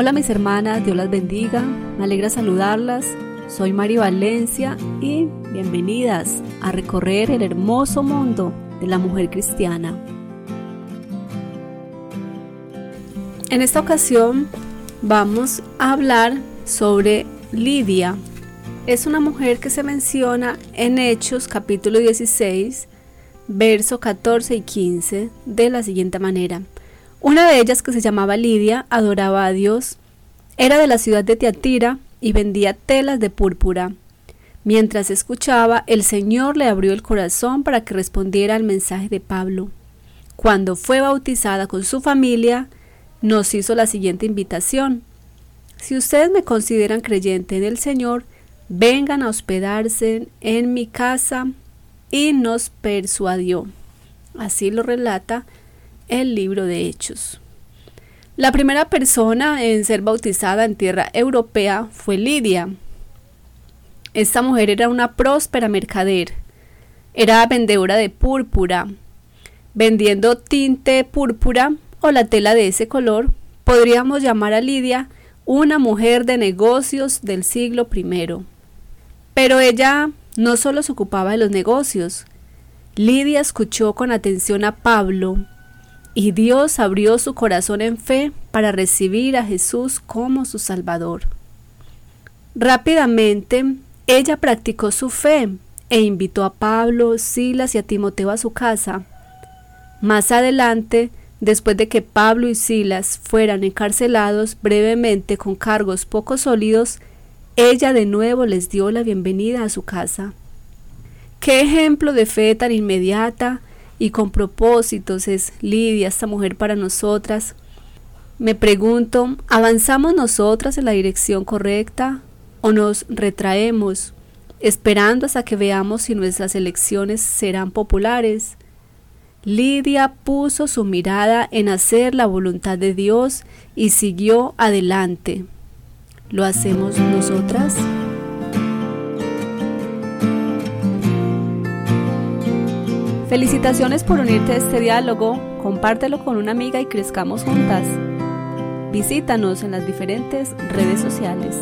Hola mis hermanas, Dios las bendiga, me alegra saludarlas. Soy Mari Valencia y bienvenidas a recorrer el hermoso mundo de la mujer cristiana. En esta ocasión vamos a hablar sobre Lidia. Es una mujer que se menciona en Hechos capítulo 16, verso 14 y 15 de la siguiente manera. Una de ellas, que se llamaba Lidia, adoraba a Dios. Era de la ciudad de Tiatira y vendía telas de púrpura. Mientras escuchaba, el Señor le abrió el corazón para que respondiera al mensaje de Pablo. Cuando fue bautizada con su familia, nos hizo la siguiente invitación. Si ustedes me consideran creyente en el Señor, vengan a hospedarse en mi casa y nos persuadió. Así lo relata el libro de Hechos. La primera persona en ser bautizada en tierra europea fue Lidia. Esta mujer era una próspera mercader. Era vendedora de púrpura. Vendiendo tinte púrpura o la tela de ese color, podríamos llamar a Lidia una mujer de negocios del siglo I. Pero ella no solo se ocupaba de los negocios. Lidia escuchó con atención a Pablo y Dios abrió su corazón en fe para recibir a Jesús como su Salvador. Rápidamente, ella practicó su fe e invitó a Pablo, Silas y a Timoteo a su casa. Más adelante, después de que Pablo y Silas fueran encarcelados brevemente con cargos poco sólidos, ella de nuevo les dio la bienvenida a su casa. Qué ejemplo de fe tan inmediata y con propósitos es Lidia, esta mujer para nosotras. Me pregunto, ¿avanzamos nosotras en la dirección correcta o nos retraemos esperando hasta que veamos si nuestras elecciones serán populares? Lidia puso su mirada en hacer la voluntad de Dios y siguió adelante. ¿Lo hacemos nosotras? Felicitaciones por unirte a este diálogo, compártelo con una amiga y crezcamos juntas. Visítanos en las diferentes redes sociales.